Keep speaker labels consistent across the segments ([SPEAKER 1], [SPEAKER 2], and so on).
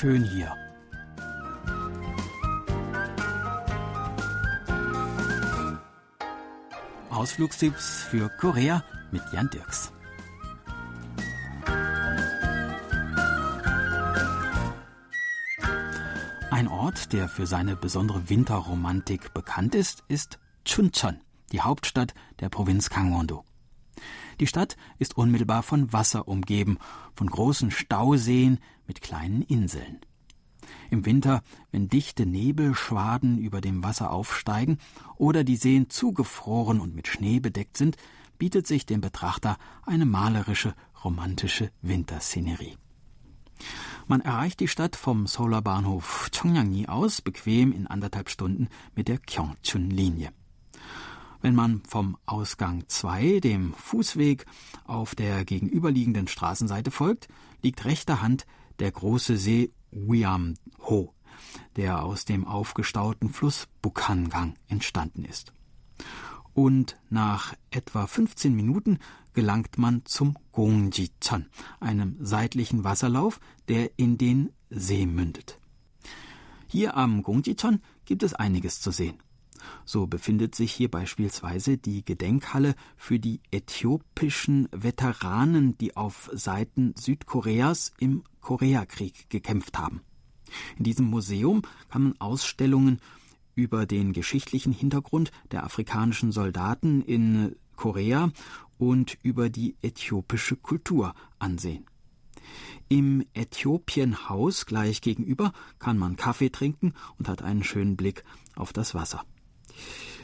[SPEAKER 1] schön hier. Ausflugstipps für Korea mit Jan Dirks. Ein Ort, der für seine besondere Winterromantik bekannt ist, ist Chuncheon, die Hauptstadt der Provinz Gangwon-do. Die Stadt ist unmittelbar von Wasser umgeben, von großen Stauseen mit kleinen Inseln. Im Winter, wenn dichte Nebelschwaden über dem Wasser aufsteigen oder die Seen zugefroren und mit Schnee bedeckt sind, bietet sich dem Betrachter eine malerische, romantische Winterszenerie. Man erreicht die Stadt vom Solarbahnhof Chongyangni aus bequem in anderthalb Stunden mit der Kyongchun-Linie. Wenn man vom Ausgang 2 dem Fußweg auf der gegenüberliegenden Straßenseite folgt, liegt rechter Hand der große See Wiam-ho, der aus dem aufgestauten Fluss Bukhangang entstanden ist. Und nach etwa 15 Minuten gelangt man zum Gongji-chan, einem seitlichen Wasserlauf, der in den See mündet. Hier am Gongji-chan gibt es einiges zu sehen. So befindet sich hier beispielsweise die Gedenkhalle für die äthiopischen Veteranen, die auf Seiten Südkoreas im Koreakrieg gekämpft haben. In diesem Museum kann man Ausstellungen über den geschichtlichen Hintergrund der afrikanischen Soldaten in Korea und über die äthiopische Kultur ansehen. Im Äthiopienhaus gleich gegenüber kann man Kaffee trinken und hat einen schönen Blick auf das Wasser.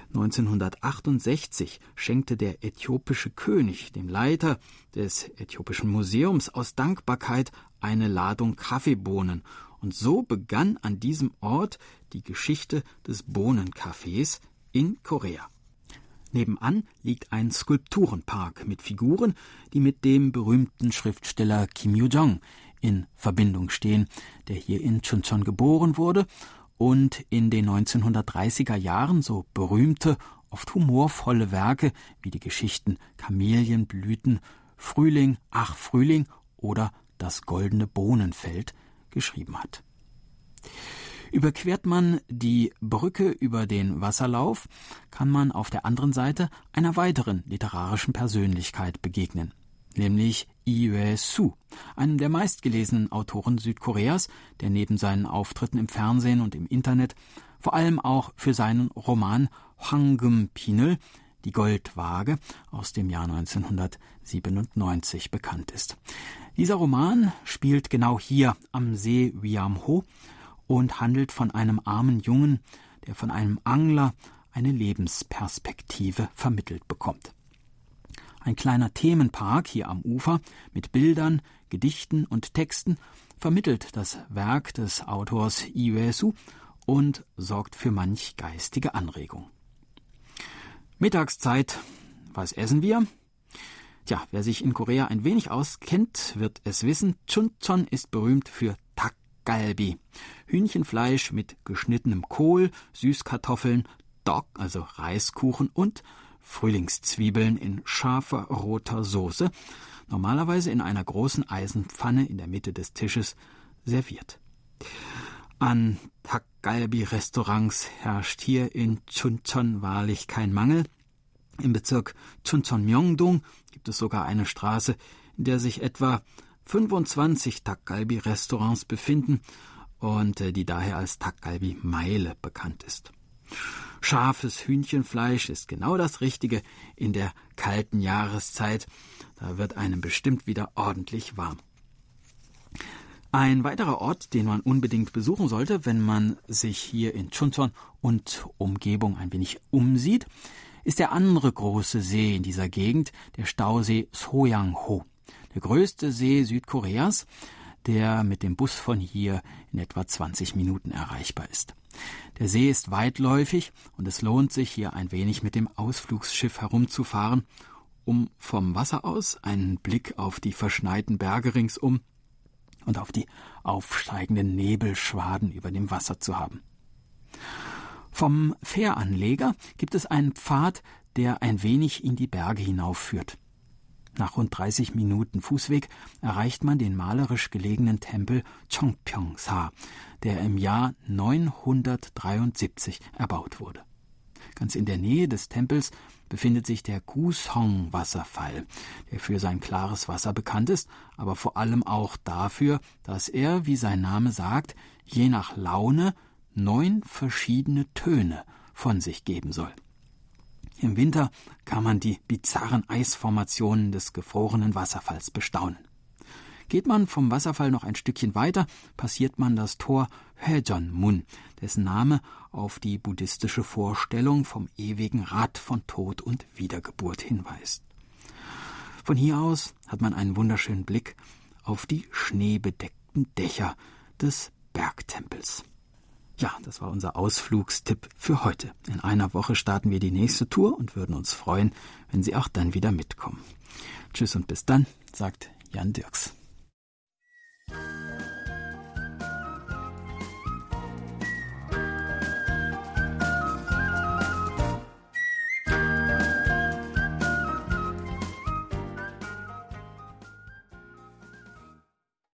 [SPEAKER 1] 1968 schenkte der äthiopische König dem Leiter des Äthiopischen Museums aus Dankbarkeit eine Ladung Kaffeebohnen, und so begann an diesem Ort die Geschichte des Bohnenkaffees in Korea. Nebenan liegt ein Skulpturenpark mit Figuren, die mit dem berühmten Schriftsteller Kim Yoo-jong in Verbindung stehen, der hier in Chuncheon geboren wurde und in den 1930er Jahren so berühmte, oft humorvolle Werke wie die Geschichten Kamelienblüten, Frühling, ach Frühling oder Das goldene Bohnenfeld geschrieben hat. Überquert man die Brücke über den Wasserlauf, kann man auf der anderen Seite einer weiteren literarischen Persönlichkeit begegnen nämlich Yue Su, einem der meistgelesenen Autoren Südkoreas, der neben seinen Auftritten im Fernsehen und im Internet vor allem auch für seinen Roman Hwangum Pinel, die Goldwaage aus dem Jahr 1997 bekannt ist. Dieser Roman spielt genau hier am See Wiamho und handelt von einem armen Jungen, der von einem Angler eine Lebensperspektive vermittelt bekommt. Ein kleiner Themenpark hier am Ufer mit Bildern, Gedichten und Texten vermittelt das Werk des Autors Iwesu und sorgt für manch geistige Anregung. Mittagszeit. Was essen wir? Tja, wer sich in Korea ein wenig auskennt, wird es wissen. Chuncheon ist berühmt für Takgalbi. Hühnchenfleisch mit geschnittenem Kohl, Süßkartoffeln, Dog, also Reiskuchen und Frühlingszwiebeln in scharfer roter Soße, normalerweise in einer großen Eisenpfanne in der Mitte des Tisches serviert. An Takgalbi-Restaurants herrscht hier in Chuncheon wahrlich kein Mangel. Im Bezirk Chuncheon-Myeongdong gibt es sogar eine Straße, in der sich etwa 25 Takgalbi-Restaurants befinden und äh, die daher als Takgalbi-Meile bekannt ist. Scharfes Hühnchenfleisch ist genau das Richtige in der kalten Jahreszeit. Da wird einem bestimmt wieder ordentlich warm. Ein weiterer Ort, den man unbedingt besuchen sollte, wenn man sich hier in Chuncheon und Umgebung ein wenig umsieht, ist der andere große See in dieser Gegend, der Stausee Soyang-ho, der größte See Südkoreas, der mit dem Bus von hier in etwa 20 Minuten erreichbar ist. Der See ist weitläufig und es lohnt sich, hier ein wenig mit dem Ausflugsschiff herumzufahren, um vom Wasser aus einen Blick auf die verschneiten Berge ringsum und auf die aufsteigenden Nebelschwaden über dem Wasser zu haben. Vom Fähranleger gibt es einen Pfad, der ein wenig in die Berge hinaufführt. Nach rund 30 Minuten Fußweg erreicht man den malerisch gelegenen Tempel Chongpyong-sa, der im Jahr 973 erbaut wurde. Ganz in der Nähe des Tempels befindet sich der Gusong-Wasserfall, der für sein klares Wasser bekannt ist, aber vor allem auch dafür, dass er, wie sein Name sagt, je nach Laune neun verschiedene Töne von sich geben soll. Im Winter kann man die bizarren Eisformationen des gefrorenen Wasserfalls bestaunen. Geht man vom Wasserfall noch ein Stückchen weiter, passiert man das Tor Mun, dessen Name auf die buddhistische Vorstellung vom ewigen Rad von Tod und Wiedergeburt hinweist. Von hier aus hat man einen wunderschönen Blick auf die schneebedeckten Dächer des Bergtempels. Ja, das war unser Ausflugstipp für heute. In einer Woche starten wir die nächste Tour und würden uns freuen, wenn Sie auch dann wieder mitkommen. Tschüss und bis dann, sagt Jan Dirks.